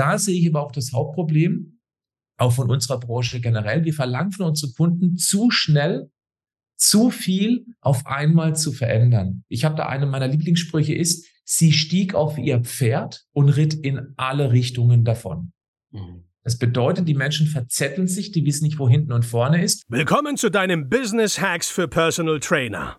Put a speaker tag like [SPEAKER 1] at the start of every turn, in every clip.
[SPEAKER 1] da sehe ich aber auch das Hauptproblem, auch von unserer Branche generell. Wir verlangen von unseren Kunden zu schnell, zu viel auf einmal zu verändern. Ich habe da eine meiner Lieblingssprüche ist, sie stieg auf ihr Pferd und ritt in alle Richtungen davon. Mhm. Das bedeutet, die Menschen verzetteln sich, die wissen nicht, wo hinten und vorne ist.
[SPEAKER 2] Willkommen zu deinem Business Hacks für Personal Trainer.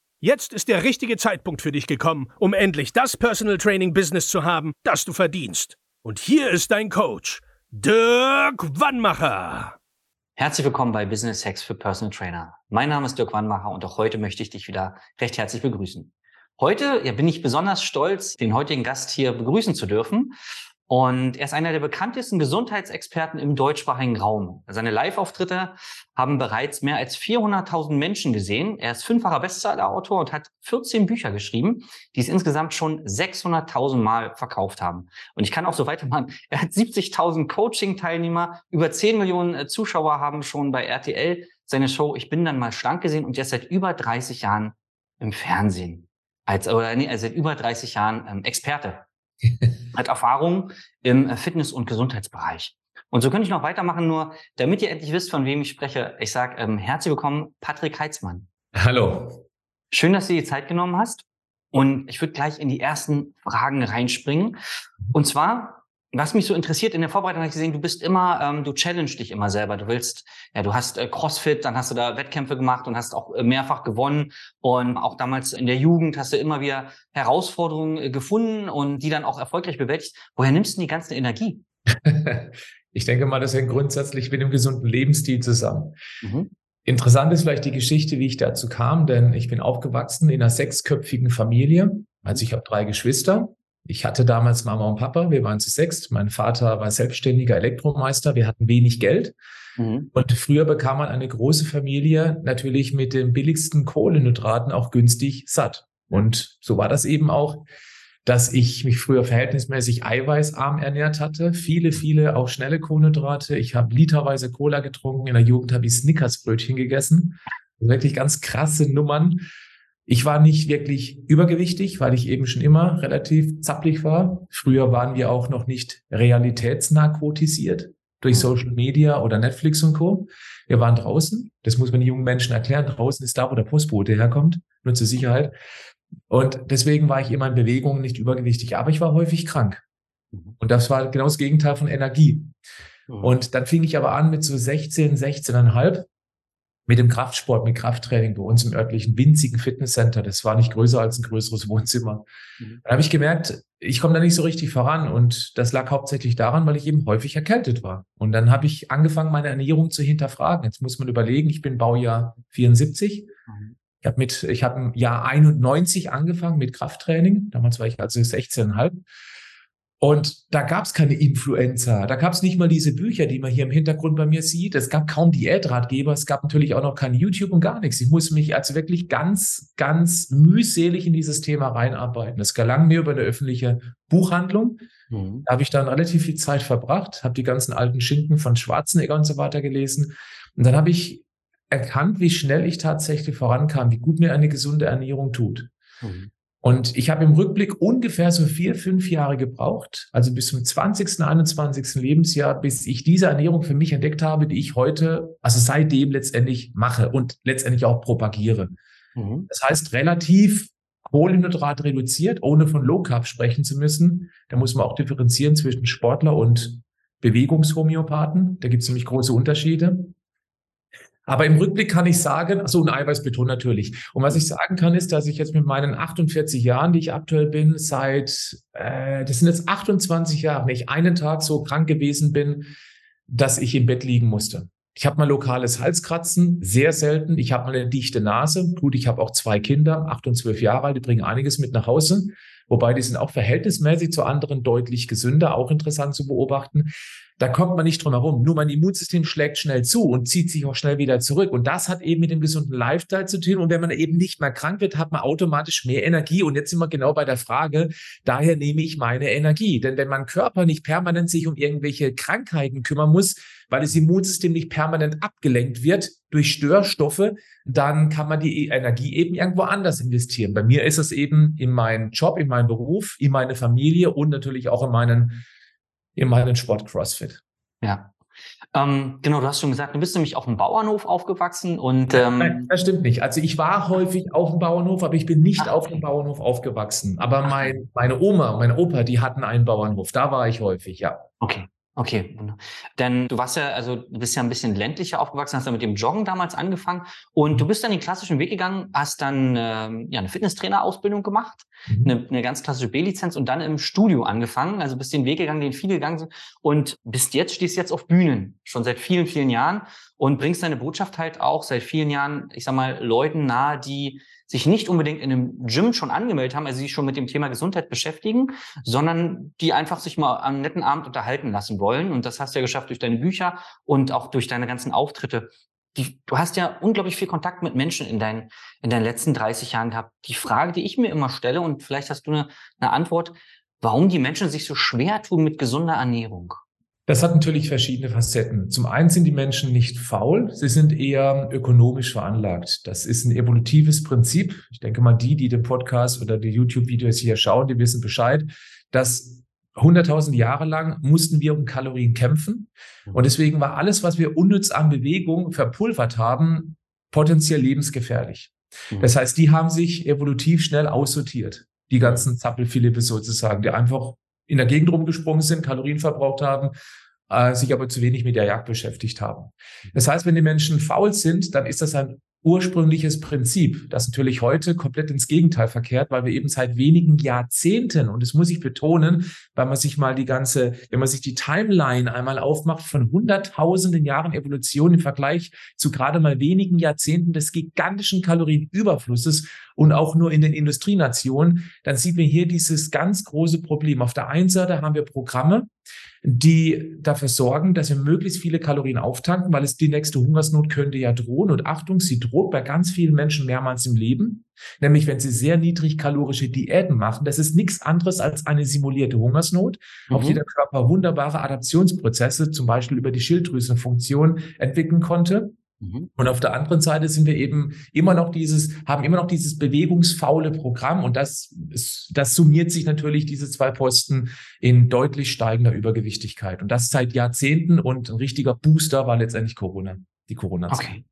[SPEAKER 2] Jetzt ist der richtige Zeitpunkt für dich gekommen, um endlich das Personal Training Business zu haben, das du verdienst. Und hier ist dein Coach, Dirk Wannmacher.
[SPEAKER 3] Herzlich willkommen bei Business Hacks für Personal Trainer. Mein Name ist Dirk Wannmacher und auch heute möchte ich dich wieder recht herzlich begrüßen. Heute ja, bin ich besonders stolz, den heutigen Gast hier begrüßen zu dürfen. Und er ist einer der bekanntesten Gesundheitsexperten im deutschsprachigen Raum. Seine Live-Auftritte haben bereits mehr als 400.000 Menschen gesehen. Er ist fünffacher Bestseller-Autor und hat 14 Bücher geschrieben, die es insgesamt schon 600.000 Mal verkauft haben. Und ich kann auch so weitermachen. Er hat 70.000 Coaching-Teilnehmer, über 10 Millionen äh, Zuschauer haben schon bei RTL seine Show Ich bin dann mal schlank gesehen und er ist seit über 30 Jahren im Fernsehen. Als, oder nee, seit über 30 Jahren ähm, Experte hat Erfahrung im äh, Fitness- und Gesundheitsbereich. Und so könnte ich noch weitermachen, nur damit ihr endlich wisst, von wem ich spreche. Ich sage ähm, herzlich willkommen, Patrick Heitzmann.
[SPEAKER 1] Hallo.
[SPEAKER 3] Schön, dass du dir die Zeit genommen hast. Und ich würde gleich in die ersten Fragen reinspringen. Und zwar, was mich so interessiert, in der Vorbereitung habe ich gesehen, du bist immer, ähm, du challenge dich immer selber. Du willst, ja, du hast äh, CrossFit, dann hast du da Wettkämpfe gemacht und hast auch äh, mehrfach gewonnen. Und auch damals in der Jugend hast du immer wieder Herausforderungen äh, gefunden und die dann auch erfolgreich bewältigt. Woher nimmst du die ganze Energie?
[SPEAKER 1] ich denke mal, das hängt grundsätzlich mit dem gesunden Lebensstil zusammen. Mhm. Interessant ist vielleicht die Geschichte, wie ich dazu kam, denn ich bin aufgewachsen in einer sechsköpfigen Familie. Also ich habe drei Geschwister ich hatte damals Mama und Papa, wir waren zu sechst. Mein Vater war selbstständiger Elektromeister, wir hatten wenig Geld. Mhm. Und früher bekam man eine große Familie natürlich mit den billigsten Kohlenhydraten auch günstig satt. Und so war das eben auch, dass ich mich früher verhältnismäßig eiweißarm ernährt hatte. Viele, viele auch schnelle Kohlenhydrate. Ich habe literweise Cola getrunken. In der Jugend habe ich Snickersbrötchen gegessen. Wirklich ganz krasse Nummern. Ich war nicht wirklich übergewichtig, weil ich eben schon immer relativ zapplig war. Früher waren wir auch noch nicht realitätsnarkotisiert durch mhm. Social Media oder Netflix und Co. Wir waren draußen. Das muss man den jungen Menschen erklären. Draußen ist da, wo der Postbote herkommt, nur zur Sicherheit. Und deswegen war ich immer in Bewegung, nicht übergewichtig. Aber ich war häufig krank. Mhm. Und das war genau das Gegenteil von Energie. Mhm. Und dann fing ich aber an mit so 16, 16,5 mit dem Kraftsport, mit Krafttraining bei uns im örtlichen winzigen Fitnesscenter. Das war nicht größer als ein größeres Wohnzimmer. Mhm. Dann habe ich gemerkt, ich komme da nicht so richtig voran. Und das lag hauptsächlich daran, weil ich eben häufig erkältet war. Und dann habe ich angefangen, meine Ernährung zu hinterfragen. Jetzt muss man überlegen, ich bin Baujahr 74. Mhm. Ich habe mit, ich habe im Jahr 91 angefangen mit Krafttraining. Damals war ich also 16,5. Und da gab es keine Influencer, da gab es nicht mal diese Bücher, die man hier im Hintergrund bei mir sieht. Es gab kaum Diätratgeber, es gab natürlich auch noch kein YouTube und gar nichts. Ich muss mich also wirklich ganz, ganz mühselig in dieses Thema reinarbeiten. Es gelang mir über eine öffentliche Buchhandlung. Mhm. Da habe ich dann relativ viel Zeit verbracht, habe die ganzen alten Schinken von Schwarzenegger und so weiter gelesen. Und dann habe ich erkannt, wie schnell ich tatsächlich vorankam, wie gut mir eine gesunde Ernährung tut. Mhm. Und ich habe im Rückblick ungefähr so vier, fünf Jahre gebraucht, also bis zum 20., 21. Lebensjahr, bis ich diese Ernährung für mich entdeckt habe, die ich heute, also seitdem letztendlich mache und letztendlich auch propagiere. Mhm. Das heißt, relativ Kohlenhydrat reduziert, ohne von Low Carb sprechen zu müssen. Da muss man auch differenzieren zwischen Sportler und Bewegungshomöopathen. Da gibt es nämlich große Unterschiede. Aber im Rückblick kann ich sagen, so ein Eiweißbeton natürlich. Und was ich sagen kann, ist, dass ich jetzt mit meinen 48 Jahren, die ich aktuell bin, seit, äh, das sind jetzt 28 Jahre, nicht einen Tag so krank gewesen bin, dass ich im Bett liegen musste. Ich habe mal lokales Halskratzen, sehr selten. Ich habe mal eine dichte Nase. Gut, ich habe auch zwei Kinder, acht und zwölf Jahre alt, die bringen einiges mit nach Hause. Wobei die sind auch verhältnismäßig zu anderen deutlich gesünder, auch interessant zu beobachten. Da kommt man nicht drum herum. Nur mein Immunsystem schlägt schnell zu und zieht sich auch schnell wieder zurück. Und das hat eben mit dem gesunden Lifestyle zu tun. Und wenn man eben nicht mehr krank wird, hat man automatisch mehr Energie. Und jetzt sind wir genau bei der Frage, daher nehme ich meine Energie. Denn wenn mein Körper nicht permanent sich um irgendwelche Krankheiten kümmern muss, weil das Immunsystem nicht permanent abgelenkt wird durch Störstoffe, dann kann man die Energie eben irgendwo anders investieren. Bei mir ist es eben in meinen Job, in meinen Beruf, in meine Familie und natürlich auch in meinen in meinen Sport CrossFit.
[SPEAKER 3] Ja. Ähm, genau, du hast schon gesagt, du bist nämlich auf dem Bauernhof aufgewachsen und ähm
[SPEAKER 1] Nein, das stimmt nicht. Also ich war häufig auf dem Bauernhof, aber ich bin nicht Ach, auf dem Bauernhof aufgewachsen. Aber mein, meine Oma, mein Opa, die hatten einen Bauernhof. Da war ich häufig, ja.
[SPEAKER 3] Okay. Okay, denn du warst ja, also du bist ja ein bisschen ländlicher aufgewachsen, hast ja mit dem Joggen damals angefangen und du bist dann den klassischen Weg gegangen, hast dann ähm, ja eine Fitnesstrainer-Ausbildung gemacht, mhm. eine, eine ganz klassische B-Lizenz und dann im Studio angefangen, also bist den Weg gegangen, den viele gegangen sind und bist jetzt, stehst jetzt auf Bühnen, schon seit vielen, vielen Jahren und bringst deine Botschaft halt auch seit vielen Jahren, ich sag mal, Leuten nahe, die sich nicht unbedingt in einem Gym schon angemeldet haben, also sich schon mit dem Thema Gesundheit beschäftigen, sondern die einfach sich mal am netten Abend unterhalten lassen wollen. Und das hast du ja geschafft durch deine Bücher und auch durch deine ganzen Auftritte. Die, du hast ja unglaublich viel Kontakt mit Menschen in deinen, in deinen letzten 30 Jahren gehabt. Die Frage, die ich mir immer stelle, und vielleicht hast du eine, eine Antwort, warum die Menschen sich so schwer tun mit gesunder Ernährung.
[SPEAKER 1] Das hat natürlich verschiedene Facetten. Zum einen sind die Menschen nicht faul, sie sind eher ökonomisch veranlagt. Das ist ein evolutives Prinzip. Ich denke mal, die, die den Podcast oder die YouTube-Videos hier schauen, die wissen Bescheid, dass 100.000 Jahre lang mussten wir um Kalorien kämpfen. Und deswegen war alles, was wir unnütz an Bewegung verpulvert haben, potenziell lebensgefährlich. Mhm. Das heißt, die haben sich evolutiv schnell aussortiert. Die ganzen Zappelphilippe sozusagen, die einfach in der Gegend rumgesprungen sind, Kalorien verbraucht haben, äh, sich aber zu wenig mit der Jagd beschäftigt haben. Das heißt, wenn die Menschen faul sind, dann ist das ein ursprüngliches Prinzip, das natürlich heute komplett ins Gegenteil verkehrt, weil wir eben seit wenigen Jahrzehnten, und das muss ich betonen, weil man sich mal die ganze, wenn man sich die Timeline einmal aufmacht von hunderttausenden Jahren Evolution im Vergleich zu gerade mal wenigen Jahrzehnten des gigantischen Kalorienüberflusses und auch nur in den Industrienationen, dann sieht man hier dieses ganz große Problem. Auf der einen Seite haben wir Programme, die dafür sorgen, dass wir möglichst viele Kalorien auftanken, weil es die nächste Hungersnot könnte ja drohen. Und Achtung, sie droht bei ganz vielen Menschen mehrmals im Leben. Nämlich, wenn sie sehr niedrig kalorische Diäten machen. Das ist nichts anderes als eine simulierte Hungersnot, mhm. auf die der Körper wunderbare Adaptionsprozesse, zum Beispiel über die Schilddrüsenfunktion, entwickeln konnte. Mhm. Und auf der anderen Seite sind wir eben immer noch dieses, haben immer noch dieses bewegungsfaule Programm und das, das summiert sich natürlich diese zwei Posten in deutlich steigender Übergewichtigkeit. Und das seit Jahrzehnten und ein richtiger Booster war letztendlich Corona, die Corona-Zeit.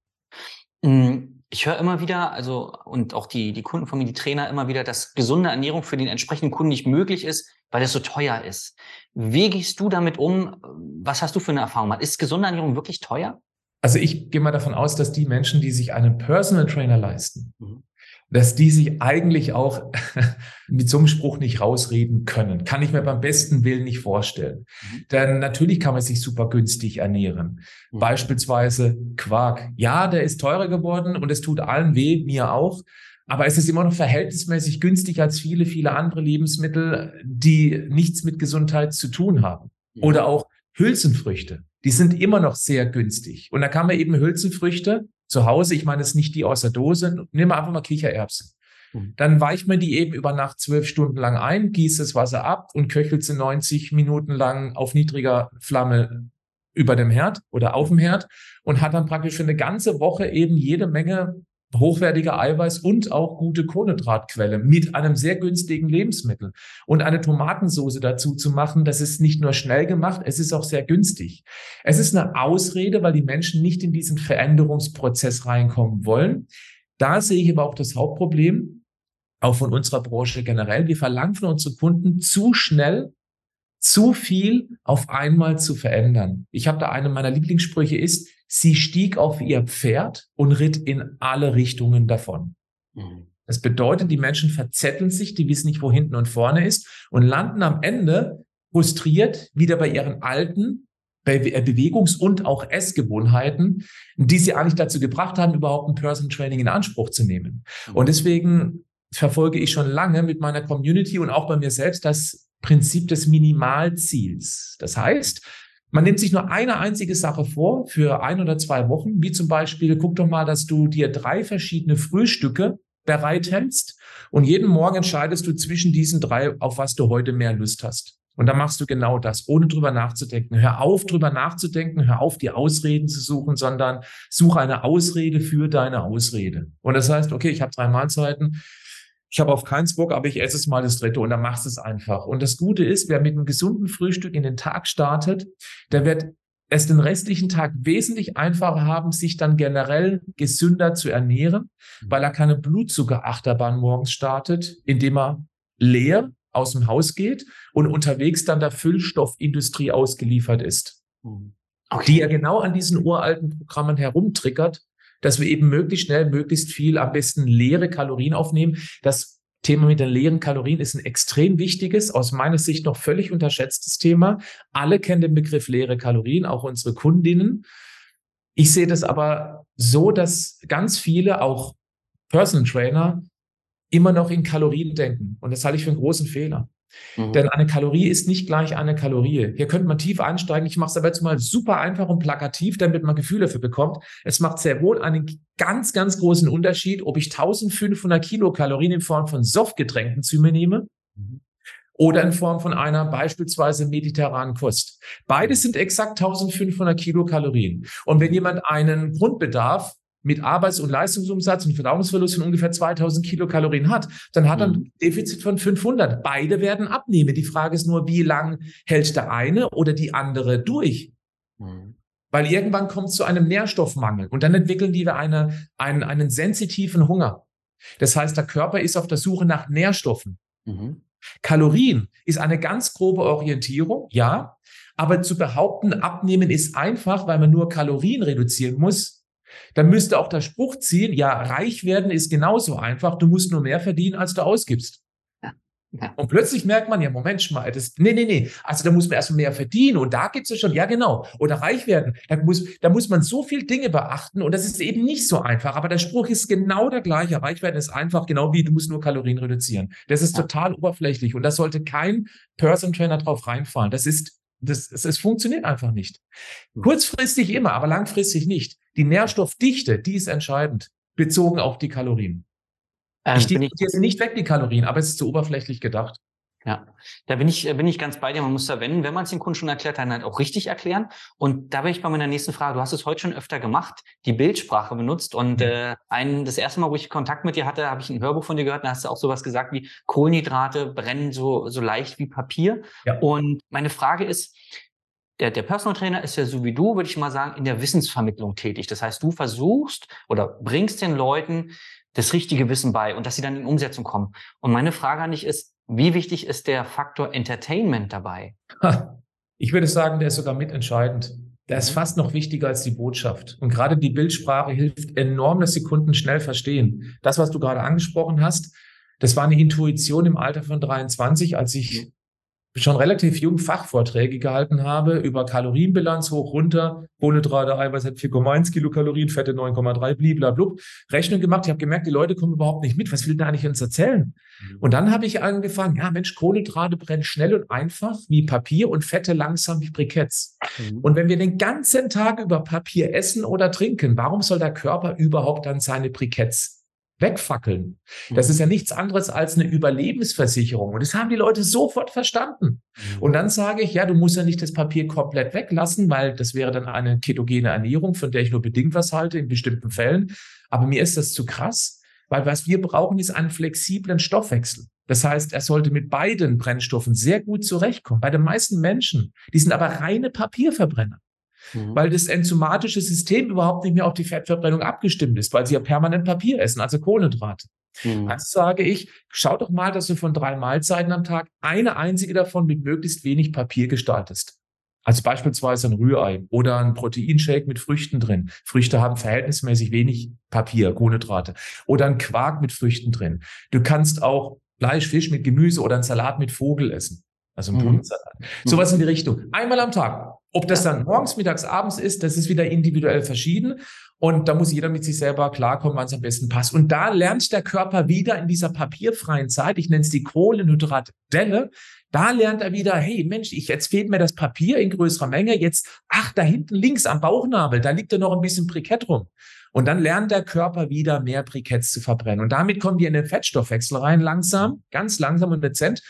[SPEAKER 1] Okay.
[SPEAKER 3] Mm, ich höre immer wieder, also und auch die, die Kunden von mir, die Trainer immer wieder, dass gesunde Ernährung für den entsprechenden Kunden nicht möglich ist, weil es so teuer ist. Wie gehst du damit um? Was hast du für eine Erfahrung? Ist gesunde Ernährung wirklich teuer?
[SPEAKER 1] Also ich gehe mal davon aus, dass die Menschen, die sich einen Personal Trainer leisten, mhm. dass die sich eigentlich auch mit so einem Spruch nicht rausreden können. Kann ich mir beim besten Willen nicht vorstellen. Mhm. Denn natürlich kann man sich super günstig ernähren. Mhm. Beispielsweise Quark. Ja, der ist teurer geworden und es tut allen weh, mir auch. Aber es ist immer noch verhältnismäßig günstig als viele, viele andere Lebensmittel, die nichts mit Gesundheit zu tun haben. Oder auch Hülsenfrüchte die sind immer noch sehr günstig. Und da kann man eben Hülsenfrüchte zu Hause, ich meine es nicht die aus der Dose, nehmen wir einfach mal Kichererbsen. Mhm. Dann weicht man die eben über Nacht zwölf Stunden lang ein, gießt das Wasser ab und köchelt sie 90 Minuten lang auf niedriger Flamme über dem Herd oder auf dem Herd und hat dann praktisch für eine ganze Woche eben jede Menge hochwertiger Eiweiß und auch gute Kohlenhydratquelle mit einem sehr günstigen Lebensmittel. Und eine Tomatensauce dazu zu machen, das ist nicht nur schnell gemacht, es ist auch sehr günstig. Es ist eine Ausrede, weil die Menschen nicht in diesen Veränderungsprozess reinkommen wollen. Da sehe ich aber auch das Hauptproblem, auch von unserer Branche generell. Wir verlangen von unseren Kunden zu schnell zu viel auf einmal zu verändern. Ich habe da eine meiner Lieblingssprüche ist, Sie stieg auf ihr Pferd und ritt in alle Richtungen davon. Mhm. Das bedeutet, die Menschen verzetteln sich, die wissen nicht, wo hinten und vorne ist und landen am Ende frustriert wieder bei ihren alten äh, Bewegungs- und auch Essgewohnheiten, die sie eigentlich dazu gebracht haben, überhaupt ein Person Training in Anspruch zu nehmen. Mhm. Und deswegen verfolge ich schon lange mit meiner Community und auch bei mir selbst das Prinzip des Minimalziels. Das heißt, Man nimmt sich nur eine einzige Sache vor für ein oder zwei Wochen, wie zum Beispiel, guck doch mal, dass du dir drei verschiedene Frühstücke bereithältst und jeden Morgen entscheidest du zwischen diesen drei, auf was du heute mehr Lust hast. Und dann machst du genau das, ohne drüber nachzudenken. Hör auf, drüber nachzudenken, hör auf, die Ausreden zu suchen, sondern suche eine Ausrede für deine Ausrede. Und das heißt, okay, ich habe drei Mahlzeiten, ich habe auf keins Bock, aber ich esse es mal das dritte und dann machst du es einfach. Und das Gute ist, wer mit einem gesunden Frühstück in den Tag startet, der wird es den restlichen Tag wesentlich einfacher haben, sich dann generell gesünder zu ernähren, weil er keine Blutzuckerachterbahn morgens startet, indem er leer aus dem Haus geht und unterwegs dann der Füllstoffindustrie ausgeliefert ist. Okay. Die ja genau an diesen uralten Programmen herumtriggert, dass wir eben möglichst schnell, möglichst viel, am besten leere Kalorien aufnehmen. Das Thema mit den leeren Kalorien ist ein extrem wichtiges, aus meiner Sicht noch völlig unterschätztes Thema. Alle kennen den Begriff leere Kalorien, auch unsere Kundinnen. Ich sehe das aber so, dass ganz viele, auch Personal Trainer, immer noch in Kalorien denken. Und das halte ich für einen großen Fehler. Mhm. Denn eine Kalorie ist nicht gleich eine Kalorie. Hier könnte man tief einsteigen. Ich mache es aber jetzt mal super einfach und plakativ, damit man Gefühle dafür bekommt. Es macht sehr wohl einen ganz, ganz großen Unterschied, ob ich 1500 Kilokalorien in Form von Softgetränken zu mir nehme mhm. oder in Form von einer beispielsweise mediterranen Kost. Beides sind exakt 1500 Kilokalorien. Und wenn jemand einen Grundbedarf mit Arbeits- und Leistungsumsatz und Verdauungsverlust von ungefähr 2000 Kilokalorien hat, dann hat er ein mhm. Defizit von 500. Beide werden abnehmen. Die Frage ist nur, wie lang hält der eine oder die andere durch? Mhm. Weil irgendwann kommt es zu einem Nährstoffmangel und dann entwickeln die eine, einen, einen sensitiven Hunger. Das heißt, der Körper ist auf der Suche nach Nährstoffen. Mhm. Kalorien ist eine ganz grobe Orientierung, ja. Aber zu behaupten, abnehmen ist einfach, weil man nur Kalorien reduzieren muss, dann müsste auch der Spruch ziehen, ja, reich werden ist genauso einfach, du musst nur mehr verdienen, als du ausgibst. Ja. Und plötzlich merkt man, ja, Moment mal, das, nee, nee, nee, also da muss man erstmal mehr verdienen und da gibt es schon, ja genau, oder reich werden, da muss, da muss man so viel Dinge beachten und das ist eben nicht so einfach, aber der Spruch ist genau der gleiche, reich werden ist einfach, genau wie, du musst nur Kalorien reduzieren. Das ist ja. total oberflächlich und da sollte kein Person Trainer drauf reinfallen. Das ist das, es, es funktioniert einfach nicht. Hm. Kurzfristig immer, aber langfristig nicht. Die Nährstoffdichte, die ist entscheidend, bezogen auf die Kalorien. Ähm, ich diskutiere sie nicht weg, die Kalorien, aber es ist zu oberflächlich gedacht.
[SPEAKER 3] Ja, da bin ich, bin ich ganz bei dir. Man muss da, wenn, wenn man es dem Kunden schon erklärt, dann halt auch richtig erklären. Und da bin ich bei meiner nächsten Frage. Du hast es heute schon öfter gemacht, die Bildsprache benutzt. Und äh, ein, das erste Mal, wo ich Kontakt mit dir hatte, habe ich ein Hörbuch von dir gehört. Da hast du auch sowas gesagt wie Kohlenhydrate brennen so, so leicht wie Papier. Ja. Und meine Frage ist, der, der Personal Trainer ist ja so wie du, würde ich mal sagen, in der Wissensvermittlung tätig. Das heißt, du versuchst oder bringst den Leuten das richtige Wissen bei und dass sie dann in Umsetzung kommen. Und meine Frage an dich ist, wie wichtig ist der Faktor Entertainment dabei?
[SPEAKER 1] Ich würde sagen, der ist sogar mitentscheidend. Der ist mhm. fast noch wichtiger als die Botschaft. Und gerade die Bildsprache hilft enorm, dass die Kunden schnell verstehen. Das, was du gerade angesprochen hast, das war eine Intuition im Alter von 23, als ich mhm schon relativ jung Fachvorträge gehalten habe über Kalorienbilanz hoch, runter, Kohlenhydrate, Eiweiß hat 4,1 Kilokalorien, Fette 9,3, bliblablub, Rechnung gemacht. Ich habe gemerkt, die Leute kommen überhaupt nicht mit. Was will da eigentlich uns erzählen? Mhm. Und dann habe ich angefangen, ja Mensch, Kohlenhydrate brennen schnell und einfach wie Papier und Fette langsam wie Briketts. Mhm. Und wenn wir den ganzen Tag über Papier essen oder trinken, warum soll der Körper überhaupt dann seine Briketts wegfackeln. Das mhm. ist ja nichts anderes als eine Überlebensversicherung. Und das haben die Leute sofort verstanden. Mhm. Und dann sage ich, ja, du musst ja nicht das Papier komplett weglassen, weil das wäre dann eine ketogene Ernährung, von der ich nur bedingt was halte in bestimmten Fällen. Aber mir ist das zu krass, weil was wir brauchen, ist einen flexiblen Stoffwechsel. Das heißt, er sollte mit beiden Brennstoffen sehr gut zurechtkommen. Bei den meisten Menschen, die sind aber reine Papierverbrenner mhm. weil das enzymatische System überhaupt nicht mehr auf die Fettverbrennung abgestimmt ist, weil sie ja permanent Papier essen, also Kohlenhydrate. Mhm. Also sage ich, schau doch mal, dass du von drei Mahlzeiten am Tag eine einzige davon mit möglichst wenig Papier gestaltest. Also beispielsweise ein Rührei oder ein Proteinshake mit Früchten drin. Früchte haben verhältnismäßig wenig Papier, Kohlenhydrate. Oder ein Quark mit Früchten drin. Du kannst auch Fleisch, Fisch mit Gemüse oder einen Salat mit Vogel essen. Also ein mhm. Bohnensalat. Sowas in die Richtung. Einmal am Tag. Ob das dann morgens, mittags, abends ist, das ist wieder individuell verschieden. Und da muss jeder mit sich selber klarkommen, wann es am besten passt. Und da lernt der Körper wieder in dieser papierfreien Zeit, ich nenne es die Kohlenhydratdelle, Da lernt er wieder, hey Mensch, ich, jetzt fehlt mir das Papier in größerer Menge. Jetzt, ach, da hinten links am Bauchnabel, da liegt ja noch ein bisschen Brikett rum. Und dann lernt der Körper wieder mehr Briketts zu verbrennen. Und damit kommen wir in den Fettstoffwechsel rein, langsam, ganz langsam und dezent,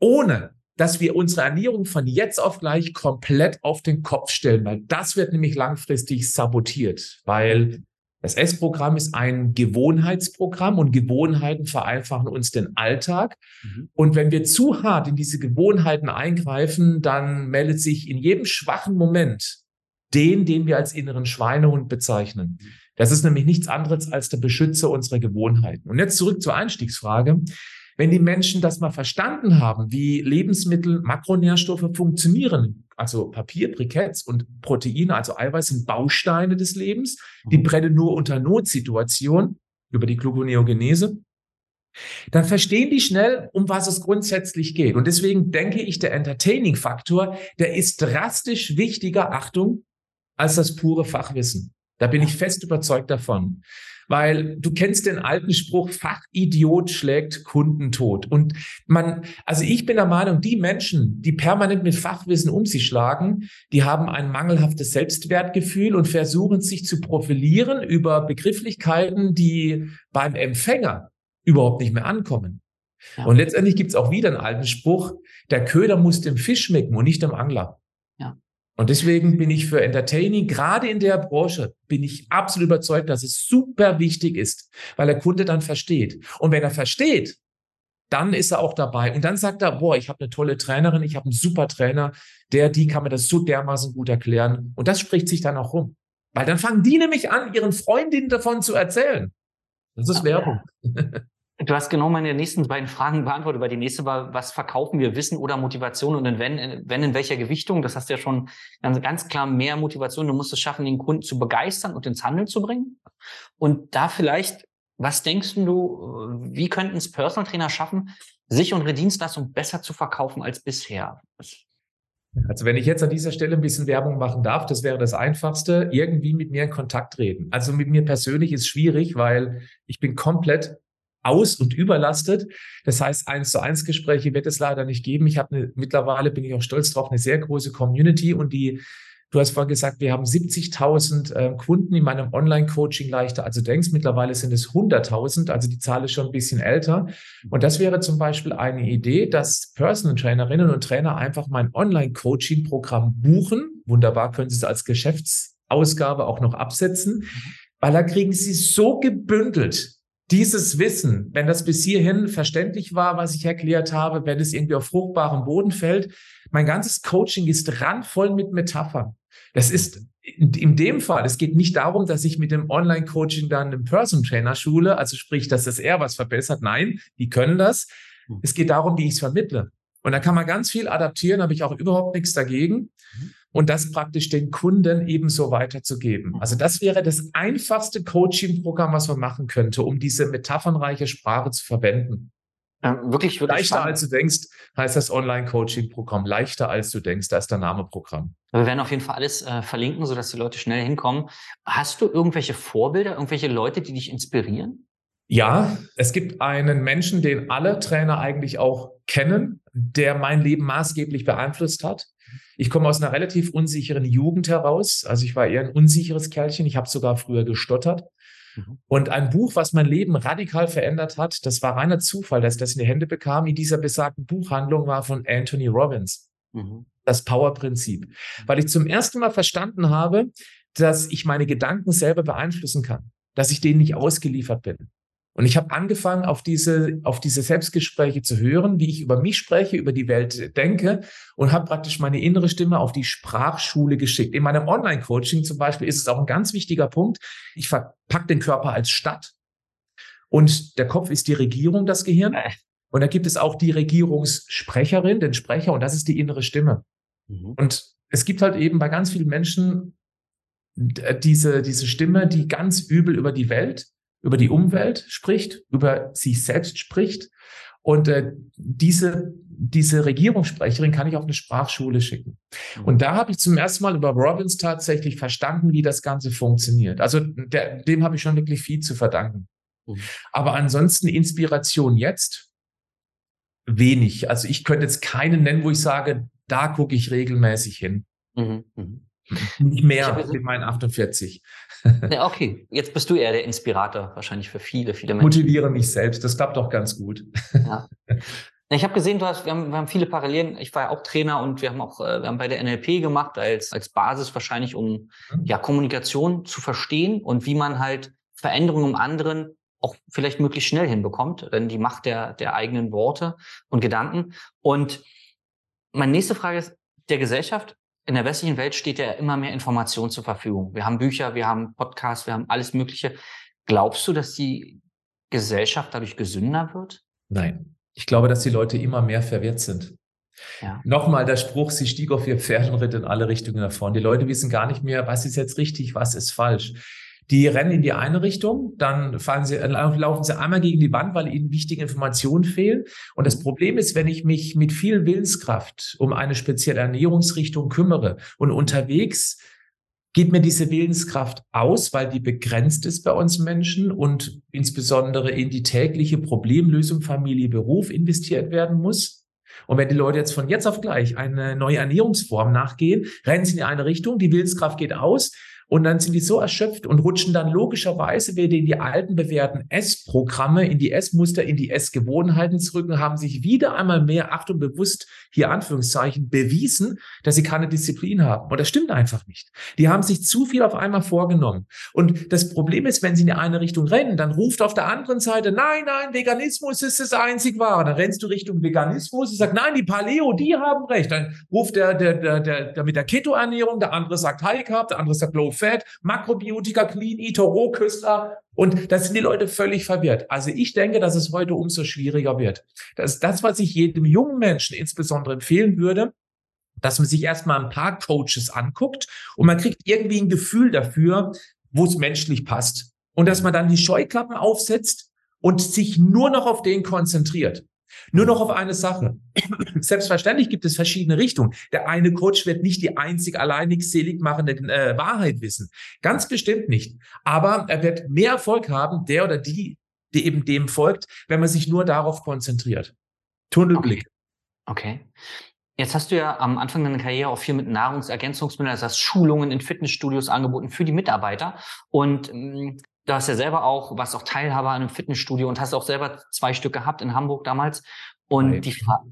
[SPEAKER 1] ohne dass wir unsere Ernährung von jetzt auf gleich komplett auf den Kopf stellen, weil das wird nämlich langfristig sabotiert, weil das S-Programm ist ein Gewohnheitsprogramm und Gewohnheiten vereinfachen uns den Alltag. Mhm. Und wenn wir zu hart in diese Gewohnheiten eingreifen, dann meldet sich in jedem schwachen Moment den, den wir als inneren Schweinehund bezeichnen. Das ist nämlich nichts anderes als der Beschützer unserer Gewohnheiten. Und jetzt zurück zur Einstiegsfrage. Wenn die Menschen das mal verstanden haben, wie Lebensmittel, Makronährstoffe funktionieren, also Papier, Briketts und Proteine, also Eiweiß sind Bausteine des Lebens, die mhm. brennen nur unter Notsituationen über die Gluconeogenese, dann verstehen die schnell, um was es grundsätzlich geht. Und deswegen denke ich, der Entertaining-Faktor, der ist drastisch wichtiger, Achtung, als das pure Fachwissen. Da bin ich fest überzeugt davon. Weil du kennst den alten Spruch, Fachidiot schlägt Kunden tot. Und man, also ich bin der Meinung, die Menschen, die permanent mit Fachwissen um sich schlagen, die haben ein mangelhaftes Selbstwertgefühl und versuchen sich zu profilieren über Begrifflichkeiten, die beim Empfänger überhaupt nicht mehr ankommen. Ja. Und letztendlich gibt es auch wieder einen alten Spruch, der Köder muss dem Fisch schmecken und nicht dem Angler. Und deswegen bin ich für Entertaining, gerade in der Branche, bin ich absolut überzeugt, dass es super wichtig ist, weil der Kunde dann versteht. Und wenn er versteht, dann ist er auch dabei. Und dann sagt er, boah, ich habe eine tolle Trainerin, ich habe einen super Trainer, der, die kann mir das so dermaßen gut erklären. Und das spricht sich dann auch rum. Weil dann fangen die nämlich an, ihren Freundinnen davon zu erzählen. Das ist Werbung.
[SPEAKER 3] Du hast genau meine nächsten beiden Fragen beantwortet, weil die nächste war, was verkaufen wir, Wissen oder Motivation und wenn, wenn in welcher Gewichtung? Das hast du ja schon ganz, ganz klar mehr Motivation. Du musst es schaffen, den Kunden zu begeistern und ins Handeln zu bringen. Und da vielleicht, was denkst du, wie könnten es Personal Trainer schaffen, sich und ihre Dienstleistung besser zu verkaufen als bisher?
[SPEAKER 1] Also wenn ich jetzt an dieser Stelle ein bisschen Werbung machen darf, das wäre das Einfachste, irgendwie mit mir in Kontakt treten. Also mit mir persönlich ist schwierig, weil ich bin komplett aus- und überlastet. Das heißt, eins zu eins Gespräche wird es leider nicht geben. Ich habe eine, mittlerweile bin ich auch stolz drauf, eine sehr große Community und die Du hast vorhin gesagt, wir haben 70.000 äh, Kunden in meinem Online-Coaching leichter. Also denkst, mittlerweile sind es 100.000. Also die Zahl ist schon ein bisschen älter. Und das wäre zum Beispiel eine Idee, dass Personal Trainerinnen und Trainer einfach mein Online-Coaching-Programm buchen. Wunderbar können Sie es als Geschäftsausgabe auch noch absetzen, weil da kriegen Sie so gebündelt dieses Wissen, wenn das bis hierhin verständlich war, was ich erklärt habe, wenn es irgendwie auf fruchtbarem Boden fällt, mein ganzes Coaching ist randvoll mit Metaphern. Das ist in, dem Fall, es geht nicht darum, dass ich mit dem Online-Coaching dann einen Person Trainer schule, also sprich, dass das eher was verbessert. Nein, die können das. Hm. Es geht darum, wie ich es vermittle. Und da kann man ganz viel adaptieren, habe ich auch überhaupt nichts dagegen. Mhm und das praktisch den Kunden ebenso weiterzugeben. Also das wäre das einfachste Coaching-Programm, was man machen könnte, um diese metaphernreiche Sprache zu verwenden.
[SPEAKER 3] Ja, wirklich, wirklich
[SPEAKER 1] Leichter spannend. als du denkst, heißt das Online-Coaching-Programm. Leichter als du denkst, da ist der Name Programm.
[SPEAKER 3] Wir werden auf jeden Fall alles äh, verlinken, sodass die Leute schnell hinkommen. Hast du irgendwelche Vorbilder, irgendwelche Leute, die dich inspirieren?
[SPEAKER 1] Ja, es gibt einen Menschen, den alle Trainer eigentlich auch kennen, der mein Leben maßgeblich beeinflusst hat. Ich komme aus einer relativ unsicheren Jugend heraus. Also ich war eher ein unsicheres Kerlchen. Ich habe sogar früher gestottert. Mhm. Und ein Buch, was mein Leben radikal verändert hat, das war reiner Zufall, dass ich das in die Hände bekam, in dieser besagten Buchhandlung war von Anthony Robbins. Mhm. Das Power-Prinzip. Weil ich zum ersten Mal verstanden habe, dass ich meine Gedanken selber beeinflussen kann, dass ich denen nicht ausgeliefert bin. Und ich habe angefangen, auf diese, auf diese Selbstgespräche zu hören, wie ich über mich spreche, über die Welt denke und habe praktisch meine innere Stimme auf die Sprachschule geschickt. In meinem Online-Coaching zum Beispiel ist es auch ein ganz wichtiger Punkt. Ich verpacke den Körper als Stadt und der Kopf ist die Regierung, das Gehirn. Und da gibt es auch die Regierungssprecherin, den Sprecher und das ist die innere Stimme. Mhm. Und es gibt halt eben bei ganz vielen Menschen diese, diese Stimme, die ganz übel über die Welt über die Umwelt spricht, über sich selbst spricht. Und äh, diese, diese Regierungssprecherin kann ich auf eine Sprachschule schicken. Mhm. Und da habe ich zum ersten Mal über Robbins tatsächlich verstanden, wie das Ganze funktioniert. Also der, dem habe ich schon wirklich viel zu verdanken. Mhm. Aber ansonsten Inspiration jetzt. wenig. Also ich könnte jetzt keinen nennen, wo ich sage, da gucke ich regelmäßig hin. Mhm, mh. Nicht mehr mit meinen 48.
[SPEAKER 3] Ja, okay. Jetzt bist du eher der Inspirator wahrscheinlich für viele, viele Menschen.
[SPEAKER 1] Motiviere mich selbst. Das klappt doch ganz gut. Ja.
[SPEAKER 3] Ich habe gesehen, du hast, wir haben, wir haben viele Parallelen. Ich war ja auch Trainer und wir haben auch, äh, wir haben bei der NLP gemacht als, als Basis wahrscheinlich, um mhm. ja Kommunikation zu verstehen und wie man halt Veränderungen im anderen auch vielleicht möglichst schnell hinbekommt, denn die Macht der, der eigenen Worte und Gedanken. Und meine nächste Frage ist, der Gesellschaft in der westlichen Welt steht ja immer mehr Information zur Verfügung. Wir haben Bücher, wir haben Podcasts, wir haben alles Mögliche. Glaubst du, dass die Gesellschaft dadurch gesünder wird?
[SPEAKER 1] Nein. Ich glaube, dass die Leute immer mehr verwirrt sind. Ja. Nochmal der Spruch, sie stieg auf ihr Pferd und ritt in alle Richtungen davon. Die Leute wissen gar nicht mehr, was ist jetzt richtig, was ist falsch. Die rennen in die eine Richtung, dann fallen sie, laufen sie einmal gegen die Wand, weil ihnen wichtige Informationen fehlen. Und das mhm. Problem ist, wenn ich mich mit viel Willenskraft um eine spezielle Ernährungsrichtung kümmere und unterwegs geht mir diese Willenskraft aus, weil die begrenzt ist bei uns Menschen und insbesondere in die tägliche Problemlösung Familie, Beruf investiert werden muss. Und wenn die Leute jetzt von jetzt auf gleich eine neue Ernährungsform nachgehen, rennen sie in eine Richtung, die Willenskraft geht aus, und dann sind die so erschöpft und rutschen dann logischerweise wieder in die alten bewährten S-Programme, in die S-Muster, in die S-Gewohnheiten zurück und haben sich wieder einmal mehr, Achtung, bewusst, hier Anführungszeichen, bewiesen, dass sie keine Disziplin haben. Und das stimmt einfach nicht. Die haben sich zu viel auf einmal vorgenommen. Und das Problem ist, wenn sie in die eine Richtung rennen, dann ruft auf der anderen Seite, nein, nein, Veganismus ist das einzig wahre. Dann rennst du Richtung Veganismus und sagst, nein, die Paleo, die haben recht. Dann ruft der, der, der, der, der mit der Keto-Ernährung, der andere sagt High Carb, der andere sagt Low Fat, Makrobiotika, Clean Eater, Rohköstler. Und da sind die Leute völlig verwirrt. Also ich denke, dass es heute umso schwieriger wird. Das ist das, was ich jedem jungen Menschen insbesondere empfehlen würde, dass man sich erstmal ein paar Coaches anguckt und man kriegt irgendwie ein Gefühl dafür, wo es menschlich passt. Und dass man dann die Scheuklappen aufsetzt und sich nur noch auf den konzentriert. Nur noch auf eine Sache. Selbstverständlich gibt es verschiedene Richtungen. Der eine Coach wird nicht die einzig alleinig selig machende äh, Wahrheit wissen. Ganz bestimmt nicht. Aber er wird mehr Erfolg haben, der oder die, die eben dem folgt, wenn man sich nur darauf konzentriert. Tunnelblick.
[SPEAKER 3] Okay. okay. Jetzt hast du ja am Anfang deiner Karriere auch viel mit Nahrungsergänzungsmitteln, also hast Schulungen in Fitnessstudios angeboten für die Mitarbeiter. Und ähm, du hast ja selber auch, warst auch Teilhaber an einem Fitnessstudio und hast auch selber zwei Stück gehabt in Hamburg damals. Und Drei. die Frage,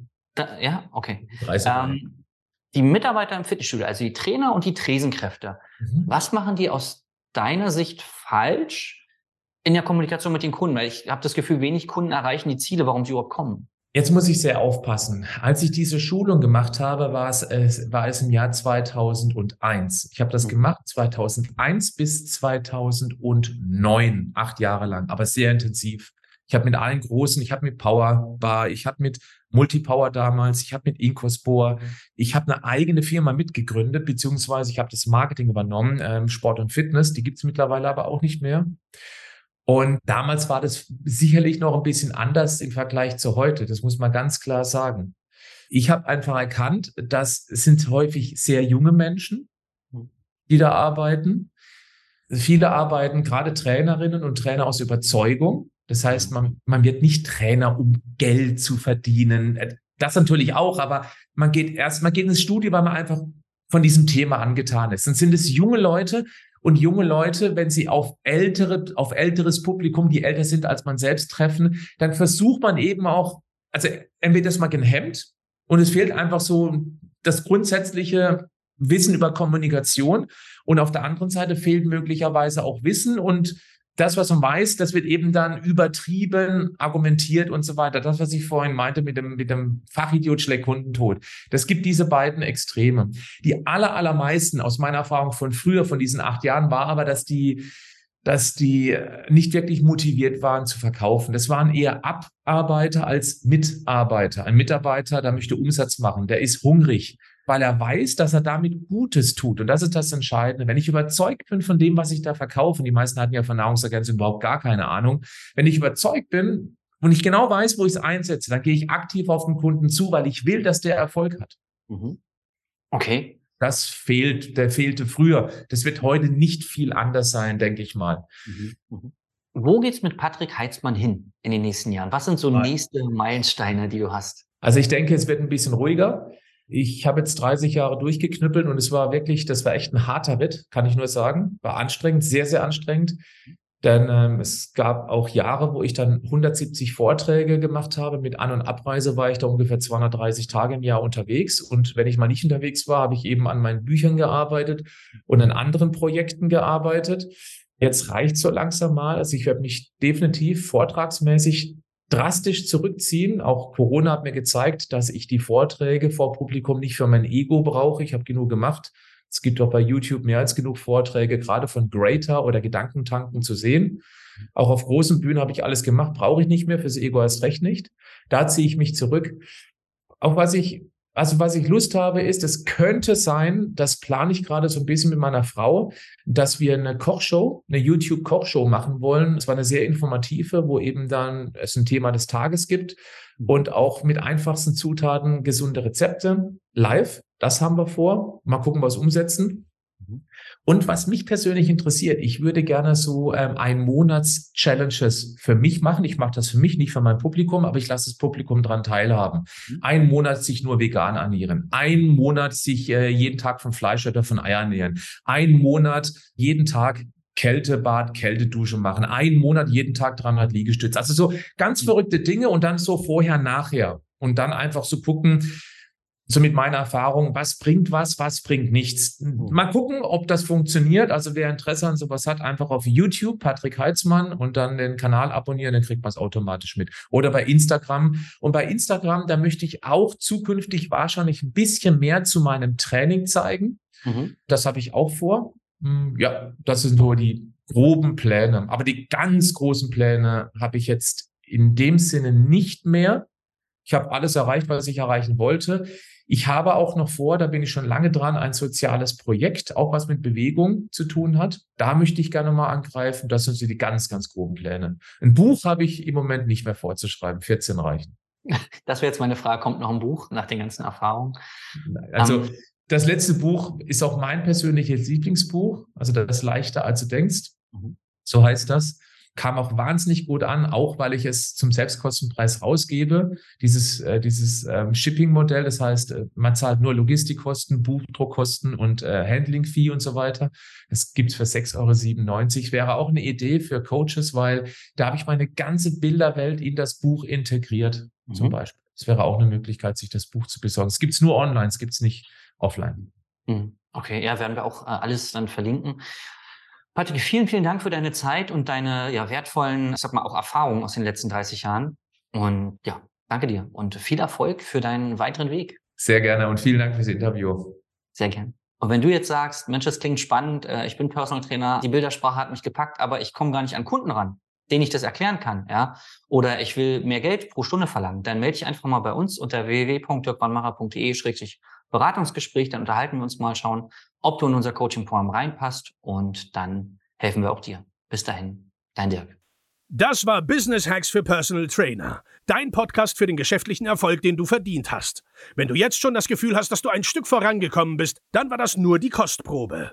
[SPEAKER 3] ja, okay. Ähm, die Mitarbeiter im Fitnessstudio, also die Trainer und die Tresenkräfte, mhm. was machen die aus deiner Sicht falsch in der Kommunikation mit den Kunden? Weil ich habe das Gefühl, wenig Kunden erreichen die Ziele, warum sie überhaupt kommen.
[SPEAKER 1] Jetzt muss ich sehr aufpassen. Als ich diese Schulung gemacht habe, war es, äh, war es im Jahr 2001. Ich habe das mhm. gemacht 2001 bis 2009, acht Jahre lang, aber sehr intensiv. Ich habe mit allen großen, ich habe mit Power Bar, ich habe mit Multipower damals, ich habe mit Incospor, ich habe eine eigene Firma mitgegründet, beziehungsweise ich habe das Marketing übernommen, ähm, Sport und Fitness, die gibt es mittlerweile aber auch nicht mehr. Und damals war das sicherlich noch ein bisschen anders im Vergleich zu heute. Das muss man ganz klar sagen. Ich habe einfach erkannt, dass es sind häufig sehr junge Menschen, die da arbeiten. Viele arbeiten gerade Trainerinnen und Trainer aus Überzeugung. Das heißt, man, man wird nicht Trainer, um Geld zu verdienen. Das natürlich auch, aber man geht erst, man geht ins Studio, weil man einfach von diesem Thema angetan ist. Dann sind es junge Leute, und junge Leute, wenn sie auf ältere, auf älteres Publikum, die älter sind als man selbst treffen, dann versucht man eben auch, also entweder ist man gehemmt und es fehlt einfach so das grundsätzliche Wissen über Kommunikation. Und auf der anderen Seite fehlt möglicherweise auch Wissen und das, was man weiß, das wird eben dann übertrieben, argumentiert und so weiter. Das, was ich vorhin meinte mit dem, mit dem Fachidiot schlägt Kundentod. Das gibt diese beiden Extreme. Die aller, allermeisten aus meiner Erfahrung von früher, von diesen acht Jahren, war aber, dass die, dass die nicht wirklich motiviert waren zu verkaufen. Das waren eher Abarbeiter als Mitarbeiter. Ein Mitarbeiter, der möchte Umsatz machen, der ist hungrig, weil er weiß, dass er damit Gutes tut. Und das ist das Entscheidende. Wenn ich überzeugt bin von dem, was ich da verkaufe, die meisten hatten ja von Nahrungsergänzung überhaupt gar keine Ahnung. Wenn ich überzeugt bin und ich genau weiß, wo ich es einsetze, dann gehe ich aktiv auf den Kunden zu, weil ich will, dass der Erfolg hat. Mhm.
[SPEAKER 3] Okay.
[SPEAKER 1] Das fehlt, der fehlte früher. Das wird heute nicht viel anders sein, denke ich mal. Mhm. Mhm.
[SPEAKER 3] Wo geht's mit Patrick Heitzmann hin in den nächsten Jahren? Was sind so nächste Meilensteine, die du hast?
[SPEAKER 1] Also ich denke, es wird ein bisschen ruhiger. Ich habe jetzt 30 Jahre durchgeknüppelt und es war wirklich, das war echt ein harter Ritt, kann ich nur sagen. War anstrengend, sehr, sehr anstrengend. Denn ähm, es gab auch Jahre, wo ich dann 170 Vorträge gemacht habe. Mit An- und Abreise war ich da ungefähr 230 Tage im Jahr unterwegs. Und wenn ich mal nicht unterwegs war, habe ich eben an meinen Büchern gearbeitet und an anderen Projekten gearbeitet. Jetzt reicht so langsam mal. Also ich werde mich definitiv vortragsmäßig drastisch zurückziehen. Auch Corona hat mir gezeigt, dass ich die Vorträge vor Publikum nicht für mein Ego brauche. Ich habe genug gemacht. Es gibt auch bei YouTube mehr als genug Vorträge, gerade von Greater oder Gedankentanken zu sehen. Auch auf großen Bühnen habe ich alles gemacht, brauche ich nicht mehr, fürs Ego erst recht nicht. Da ziehe ich mich zurück. Auch was ich, also was ich Lust habe, ist, es könnte sein, das plane ich gerade so ein bisschen mit meiner Frau, dass wir eine Kochshow, eine YouTube-Kochshow machen wollen. Es war eine sehr informative, wo eben dann es ein Thema des Tages gibt und auch mit einfachsten Zutaten gesunde Rezepte live. Das haben wir vor. Mal gucken, was umsetzen. Mhm. Und was mich persönlich interessiert, ich würde gerne so ähm, ein Monats-Challenges für mich machen. Ich mache das für mich, nicht für mein Publikum, aber ich lasse das Publikum daran teilhaben. Mhm. Ein Monat sich nur vegan ernähren. Ein Monat sich äh, jeden Tag von Fleisch oder von Eiern ernähren. Ein Monat jeden Tag Kältebad, Kältedusche machen. Einen Monat jeden Tag 300 Liegestütze. Also so ganz mhm. verrückte Dinge und dann so vorher, nachher. Und dann einfach so gucken, so mit meiner Erfahrung, was bringt was, was bringt nichts. Mhm. Mal gucken, ob das funktioniert. Also wer Interesse an sowas hat, einfach auf YouTube, Patrick Heitzmann und dann den Kanal abonnieren, dann kriegt man es automatisch mit. Oder bei Instagram. Und bei Instagram, da möchte ich auch zukünftig wahrscheinlich ein bisschen mehr zu meinem Training zeigen. Mhm. Das habe ich auch vor. Hm, ja, das sind so die groben Pläne. Aber die ganz großen Pläne habe ich jetzt in dem Sinne nicht mehr. Ich habe alles erreicht, was ich erreichen wollte. Ich habe auch noch vor, da bin ich schon lange dran, ein soziales Projekt, auch was mit Bewegung zu tun hat. Da möchte ich gerne mal angreifen. Das sind so die ganz, ganz groben Pläne. Ein Buch habe ich im Moment nicht mehr vorzuschreiben. 14 reichen.
[SPEAKER 3] Das wäre jetzt meine Frage. Kommt noch ein Buch nach den ganzen Erfahrungen?
[SPEAKER 1] Also, um, ähm, das letzte Buch ist auch mein persönliches Lieblingsbuch, also das leichter als du denkst. Mhm. So heißt das. Kam auch wahnsinnig gut an, auch weil ich es zum Selbstkostenpreis rausgebe. Dieses, äh, dieses ähm, Shipping-Modell, das heißt, äh, man zahlt nur Logistikkosten, Buchdruckkosten und äh, Handling-Fee und so weiter. Das gibt's für 6,97 Euro. Wäre auch eine Idee für Coaches, weil da habe ich meine ganze Bilderwelt in das Buch integriert, mhm. zum Beispiel. Das wäre auch eine Möglichkeit, sich das Buch zu besorgen. Es gibt's nur online, es gibt's nicht offline.
[SPEAKER 3] Hm. Okay, ja, werden wir auch äh, alles dann verlinken. Patrick, vielen, vielen Dank für deine Zeit und deine ja, wertvollen, ich sag mal, auch Erfahrungen aus den letzten 30 Jahren. Und ja, danke dir und viel Erfolg für deinen weiteren Weg.
[SPEAKER 1] Sehr gerne und vielen Dank fürs Interview.
[SPEAKER 3] Sehr gerne. Und wenn du jetzt sagst, Mensch, das klingt spannend, äh, ich bin Personal Trainer, die Bildersprache hat mich gepackt, aber ich komme gar nicht an Kunden ran, denen ich das erklären kann, ja, oder ich will mehr Geld pro Stunde verlangen, dann melde dich einfach mal bei uns unter www.dirkwannmacher.de Beratungsgespräch, dann unterhalten wir uns mal, schauen, ob du in unser Coaching-Programm reinpasst und dann helfen wir auch dir. Bis dahin, dein Dirk.
[SPEAKER 2] Das war Business Hacks für Personal Trainer. Dein Podcast für den geschäftlichen Erfolg, den du verdient hast. Wenn du jetzt schon das Gefühl hast, dass du ein Stück vorangekommen bist, dann war das nur die Kostprobe.